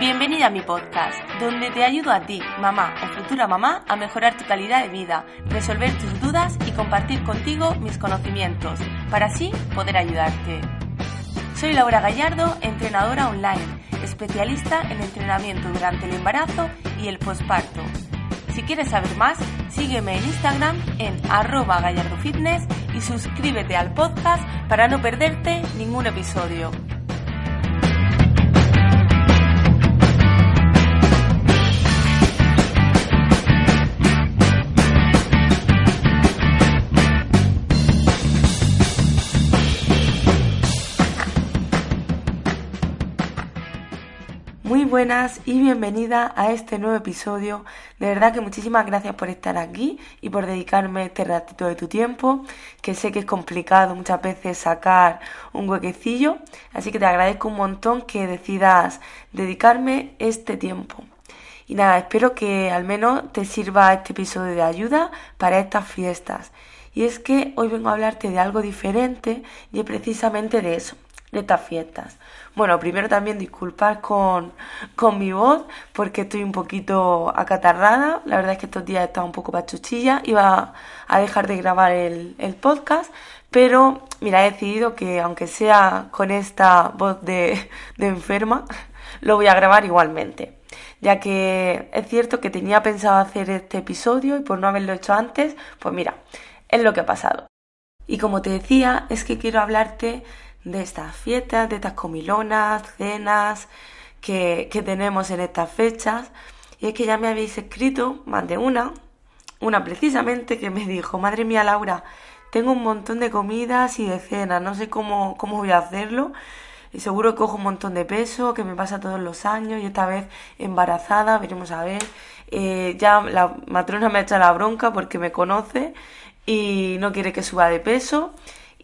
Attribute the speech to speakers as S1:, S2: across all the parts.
S1: Bienvenida a mi podcast, donde te ayudo a ti, mamá o futura mamá, a mejorar tu calidad de vida, resolver tus dudas y compartir contigo mis conocimientos, para así poder ayudarte. Soy Laura Gallardo, entrenadora online, especialista en entrenamiento durante el embarazo y el posparto. Si quieres saber más, sígueme en Instagram en arroba gallardofitness y suscríbete al podcast para no perderte ningún episodio. Muy buenas y bienvenida a este nuevo episodio. De verdad que muchísimas gracias por estar aquí y por dedicarme este ratito de tu tiempo, que sé que es complicado muchas veces sacar un huequecillo, así que te agradezco un montón que decidas dedicarme este tiempo. Y nada, espero que al menos te sirva este episodio de ayuda para estas fiestas. Y es que hoy vengo a hablarte de algo diferente y precisamente de eso, de estas fiestas. Bueno, primero también disculpar con, con mi voz porque estoy un poquito acatarrada. La verdad es que estos días he estado un poco pachuchilla. Iba a dejar de grabar el, el podcast, pero mira, he decidido que aunque sea con esta voz de, de enferma, lo voy a grabar igualmente. Ya que es cierto que tenía pensado hacer este episodio y por no haberlo hecho antes, pues mira, es lo que ha pasado. Y como te decía, es que quiero hablarte de estas fiestas, de estas comilonas, cenas que, que tenemos en estas fechas. Y es que ya me habéis escrito más de una, una precisamente que me dijo, madre mía Laura, tengo un montón de comidas y de cenas, no sé cómo, cómo voy a hacerlo. Y seguro que cojo un montón de peso, que me pasa todos los años y esta vez embarazada, veremos a ver. Eh, ya la matrona me ha hecho la bronca porque me conoce y no quiere que suba de peso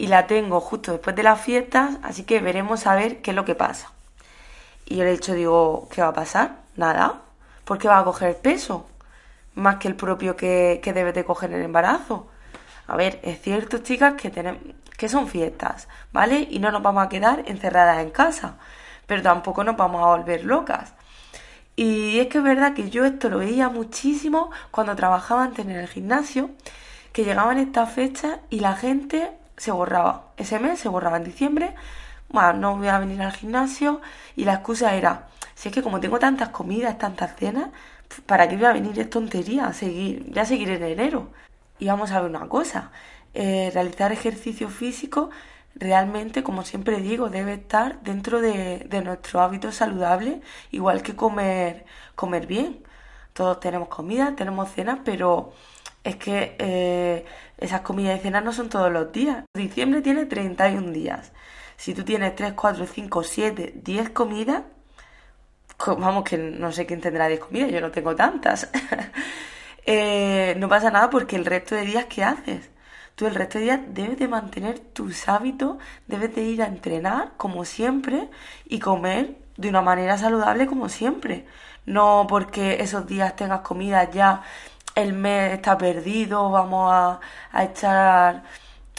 S1: y la tengo justo después de las fiestas, así que veremos a ver qué es lo que pasa. Y yo le he dicho, digo, ¿qué va a pasar? Nada, porque va a coger peso, más que el propio que, que debe de coger el embarazo. A ver, es cierto, chicas, que, tenemos, que son fiestas, ¿vale? Y no nos vamos a quedar encerradas en casa, pero tampoco nos vamos a volver locas. Y es que es verdad que yo esto lo veía muchísimo cuando trabajaba antes en el gimnasio, que llegaban estas fechas y la gente se borraba. Ese mes se borraba en diciembre, bueno, no voy a venir al gimnasio y la excusa era, si es que como tengo tantas comidas, tantas cenas, ¿para qué voy a venir? Es tontería, seguir, ya seguir en enero. Y vamos a ver una cosa, eh, realizar ejercicio físico realmente, como siempre digo, debe estar dentro de, de nuestro hábito saludable, igual que comer, comer bien. Todos tenemos comida, tenemos cenas, pero es que eh, esas comidas y cenas no son todos los días. Diciembre tiene 31 días. Si tú tienes 3, 4, 5, 7, 10 comidas, vamos que no sé quién tendrá 10 comidas, yo no tengo tantas. eh, no pasa nada porque el resto de días, ¿qué haces? Tú el resto de días debes de mantener tus hábitos, debes de ir a entrenar como siempre y comer de una manera saludable como siempre. No porque esos días tengas comida ya el mes está perdido, vamos a, a echar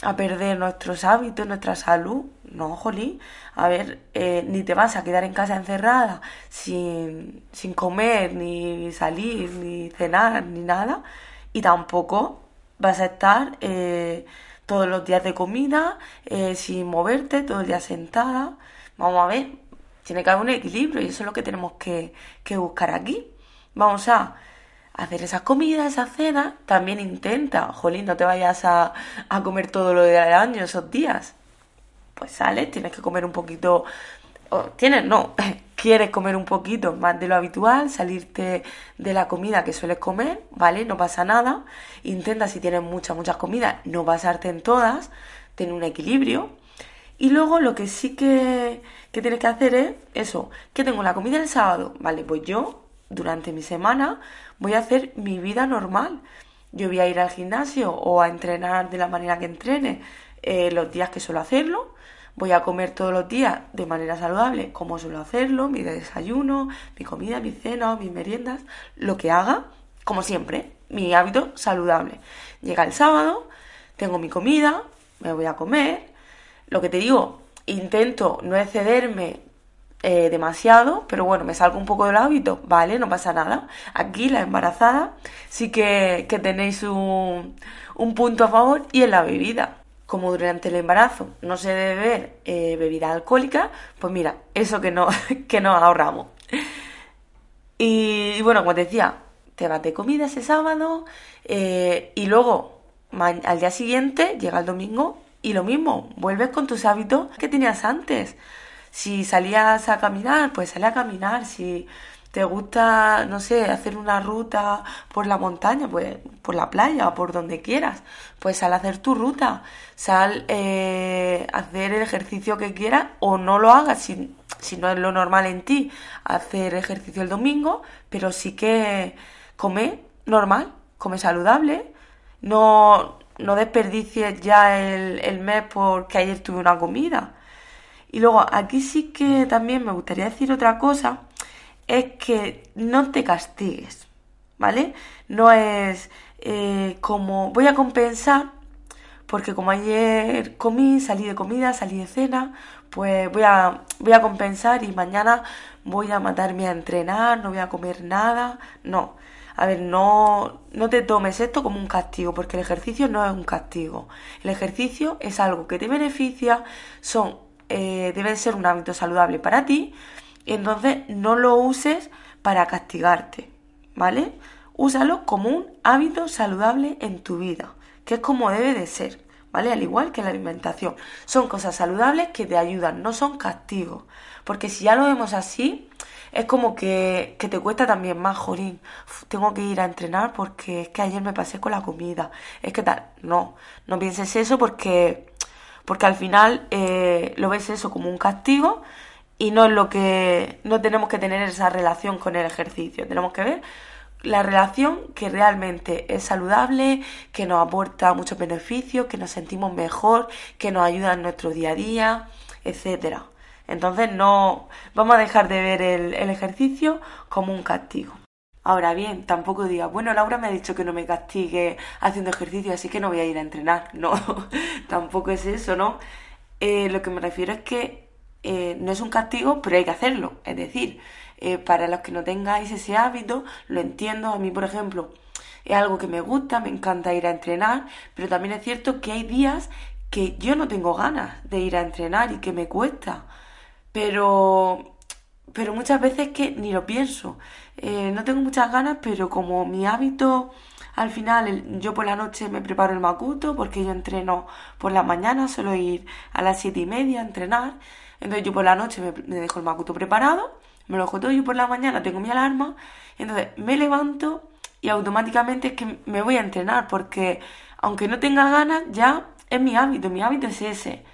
S1: a perder nuestros hábitos, nuestra salud. No, jolín. A ver, eh, ni te vas a quedar en casa encerrada sin, sin comer, ni salir, ni cenar, ni nada. Y tampoco vas a estar eh, todos los días de comida, eh, sin moverte, todo el día sentada. Vamos a ver, tiene que haber un equilibrio y eso es lo que tenemos que, que buscar aquí. Vamos a hacer esas comidas, esas cenas, también intenta, jolín, no te vayas a, a comer todo lo del año esos días. Pues sales, tienes que comer un poquito, o tienes, no, quieres comer un poquito más de lo habitual, salirte de la comida que sueles comer, ¿vale? No pasa nada. Intenta, si tienes muchas, muchas comidas, no pasarte en todas, tener un equilibrio. Y luego lo que sí que, que tienes que hacer es eso, que tengo la comida el sábado, ¿vale? Pues yo, durante mi semana, voy a hacer mi vida normal. Yo voy a ir al gimnasio o a entrenar de la manera que entrene eh, los días que suelo hacerlo. Voy a comer todos los días de manera saludable, como suelo hacerlo, mi desayuno, mi comida, mi cena, mis meriendas, lo que haga, como siempre, mi hábito saludable. Llega el sábado, tengo mi comida, me voy a comer. Lo que te digo, intento no excederme eh, demasiado, pero bueno, me salgo un poco del hábito, vale, no pasa nada. Aquí la embarazada sí que, tenéis un, un, punto a favor y en la bebida. Como durante el embarazo no se debe beber eh, bebida alcohólica, pues mira, eso que, no, que nos ahorramos. Y, bueno, como te decía, te vas de comida ese sábado eh, y luego al día siguiente llega el domingo y lo mismo, vuelves con tus hábitos que tenías antes. Si salías a caminar, pues sale a caminar. Si te gusta, no sé, hacer una ruta por la montaña, pues por la playa o por donde quieras, pues sal a hacer tu ruta. Sal eh, a hacer el ejercicio que quieras o no lo hagas si, si no es lo normal en ti hacer ejercicio el domingo, pero sí que come normal, come saludable. No, no desperdicies ya el, el mes porque ayer tuve una comida. Y luego aquí sí que también me gustaría decir otra cosa, es que no te castigues, ¿vale? No es eh, como voy a compensar, porque como ayer comí, salí de comida, salí de cena, pues voy a, voy a compensar y mañana voy a matarme a entrenar, no voy a comer nada, no. A ver, no, no te tomes esto como un castigo, porque el ejercicio no es un castigo. El ejercicio es algo que te beneficia, son eh, debe ser un hábito saludable para ti, y entonces no lo uses para castigarte, ¿vale? Úsalo como un hábito saludable en tu vida, que es como debe de ser, ¿vale? Al igual que la alimentación. Son cosas saludables que te ayudan, no son castigos. Porque si ya lo vemos así, es como que, que te cuesta también más, Jorín. tengo que ir a entrenar porque es que ayer me pasé con la comida. Es que tal. No, no pienses eso porque porque al final eh, lo ves eso como un castigo y no es lo que no tenemos que tener esa relación con el ejercicio, tenemos que ver la relación que realmente es saludable, que nos aporta muchos beneficios, que nos sentimos mejor, que nos ayuda en nuestro día a día, etcétera. Entonces no vamos a dejar de ver el, el ejercicio como un castigo. Ahora bien, tampoco diga, bueno, Laura me ha dicho que no me castigue haciendo ejercicio, así que no voy a ir a entrenar. No, tampoco es eso, ¿no? Eh, lo que me refiero es que eh, no es un castigo, pero hay que hacerlo. Es decir, eh, para los que no tengáis ese hábito, lo entiendo. A mí, por ejemplo, es algo que me gusta, me encanta ir a entrenar, pero también es cierto que hay días que yo no tengo ganas de ir a entrenar y que me cuesta. Pero pero muchas veces que ni lo pienso. Eh, no tengo muchas ganas, pero como mi hábito, al final yo por la noche me preparo el macuto, porque yo entreno por la mañana, suelo ir a las siete y media a entrenar. Entonces yo por la noche me, dejo el macuto preparado, me lo dejo todo, yo por la mañana tengo mi alarma, entonces me levanto y automáticamente es que me voy a entrenar, porque aunque no tenga ganas, ya es mi hábito, mi hábito es ese.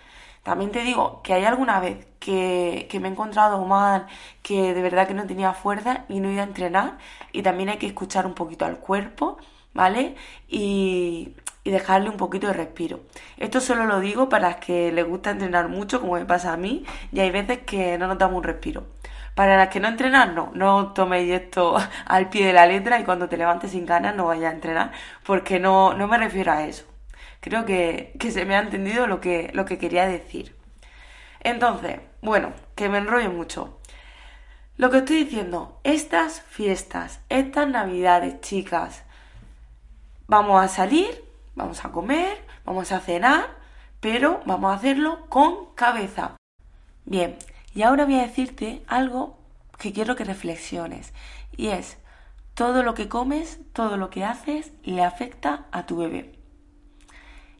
S1: También te digo que hay alguna vez que, me he encontrado mal, que de verdad que no tenía fuerza y no iba a entrenar. Y también hay que escuchar un poquito al cuerpo, ¿vale? Y, dejarle un poquito de respiro. Esto solo lo digo para las que les gusta entrenar mucho, como me pasa a mí, y hay veces que no notamos un respiro. Para las que no entrenan, no, no toméis esto al pie de la letra y cuando te levantes sin ganas no vayas a entrenar, porque no, no me refiero a eso. Creo que, se me ha entendido lo que, lo que quería decir. Entonces, bueno, que me enrollo mucho. Lo que estoy diciendo, estas fiestas, estas navidades, chicas, vamos a salir, vamos a comer, vamos a cenar, pero vamos a hacerlo con cabeza. Bien, y ahora voy a decirte algo que quiero que reflexiones, y es, todo lo que comes, todo lo que haces, le afecta a tu bebé.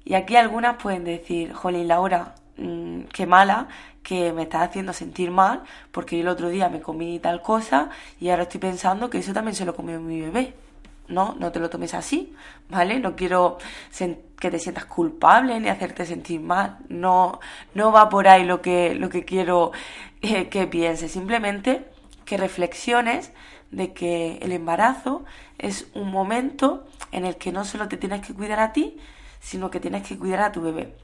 S1: Y aquí algunas pueden decir, jolín, Laura, mm, qué mala, que me estás haciendo sentir mal, porque yo el otro día me comí tal cosa y ahora estoy pensando que eso también se lo comió mi bebé. No, no te lo tomes así, ¿vale? No quiero que te sientas culpable ni hacerte sentir mal. No, no va por ahí lo que, lo que quiero eh, que pienses. Simplemente que reflexiones de que el embarazo es un momento en el que no solo te tienes que cuidar a ti, sino que tienes que cuidar a tu bebé.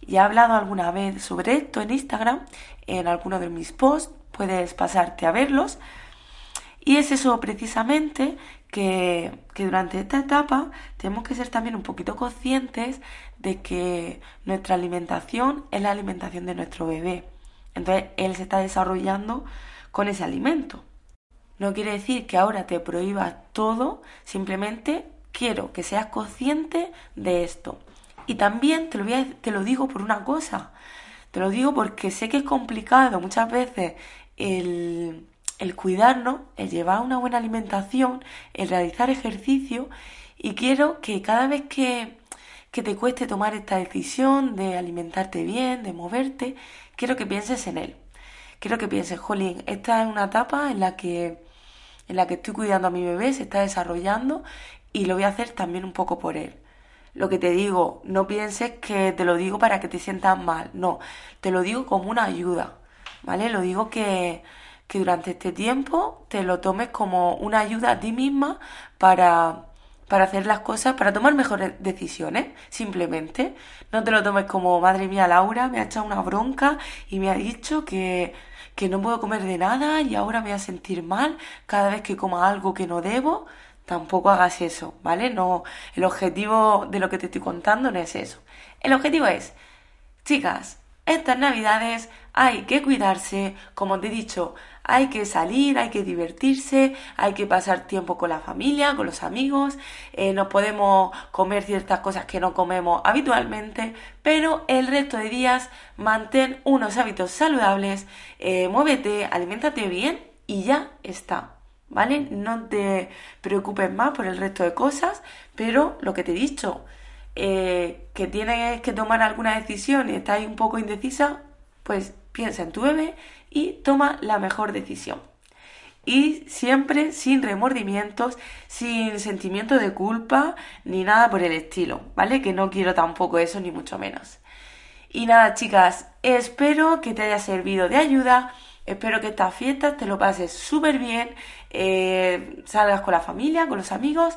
S1: Y he hablado alguna vez sobre esto en Instagram, en alguno de mis posts, puedes pasarte a verlos. Y es eso precisamente que, que, durante esta etapa tenemos que ser también un poquito conscientes de que nuestra alimentación es la alimentación de nuestro bebé. Entonces él se está desarrollando con ese alimento. No quiere decir que ahora te prohíbas todo, simplemente quiero que seas consciente de esto. Y también te lo, te lo digo por una cosa, te lo digo porque sé que es complicado muchas veces el, el cuidarnos, el llevar una buena alimentación, el realizar ejercicio y quiero que cada vez que, que te cueste tomar esta decisión de alimentarte bien, de moverte, quiero que pienses en él. Quiero que pienses, Jolín, esta es una etapa en la que en la que estoy cuidando a mi bebé, se está desarrollando y lo voy a hacer también un poco por él. Lo que te digo, no pienses que te lo digo para que te sientas mal, no, te lo digo como una ayuda, ¿vale? Lo digo que, que durante este tiempo te lo tomes como una ayuda a ti misma para, para hacer las cosas, para tomar mejores decisiones, simplemente. No te lo tomes como, madre mía, Laura me ha echado una bronca y me ha dicho que, que no puedo comer de nada y ahora me voy a sentir mal cada vez que coma algo que no debo. Tampoco hagas eso, ¿vale? No, el objetivo de lo que te estoy contando no es eso. El objetivo es, chicas, estas navidades hay que cuidarse, como te he dicho, hay que salir, hay que divertirse, hay que pasar tiempo con la familia, con los amigos, eh, no podemos comer ciertas cosas que no comemos habitualmente, pero el resto de días mantén unos hábitos saludables, eh, muévete, aliméntate bien y ya está. ¿Vale? No te preocupes más por el resto de cosas, pero lo que te he dicho, eh, que tienes que tomar alguna decisión y estás un poco indecisa, pues piensa en tu bebé y toma la mejor decisión. Y siempre sin remordimientos, sin sentimiento de culpa ni nada por el estilo, ¿vale? Que no quiero tampoco eso ni mucho menos. Y nada, chicas, espero que te haya servido de ayuda. Espero que estas fiestas te lo pases súper bien, eh, salgas con la familia, con los amigos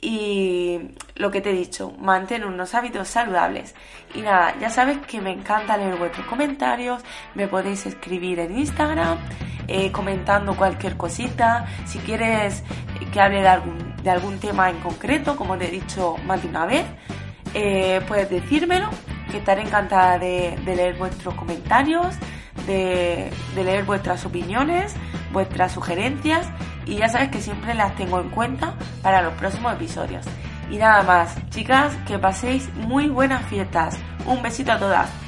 S1: y lo que te he dicho, mantén unos hábitos saludables. Y nada, ya sabes que me encanta leer vuestros comentarios, me podéis escribir en Instagram eh, comentando cualquier cosita, si quieres que hable de algún, de algún tema en concreto, como te he dicho más de una vez, eh, puedes decírmelo, que estaré encantada de, leer vuestros comentarios, de leer vuestras opiniones, vuestras sugerencias y ya sabes que siempre las tengo en cuenta para los próximos episodios. Y nada más, chicas, que paséis muy buenas fiestas. Un besito a todas.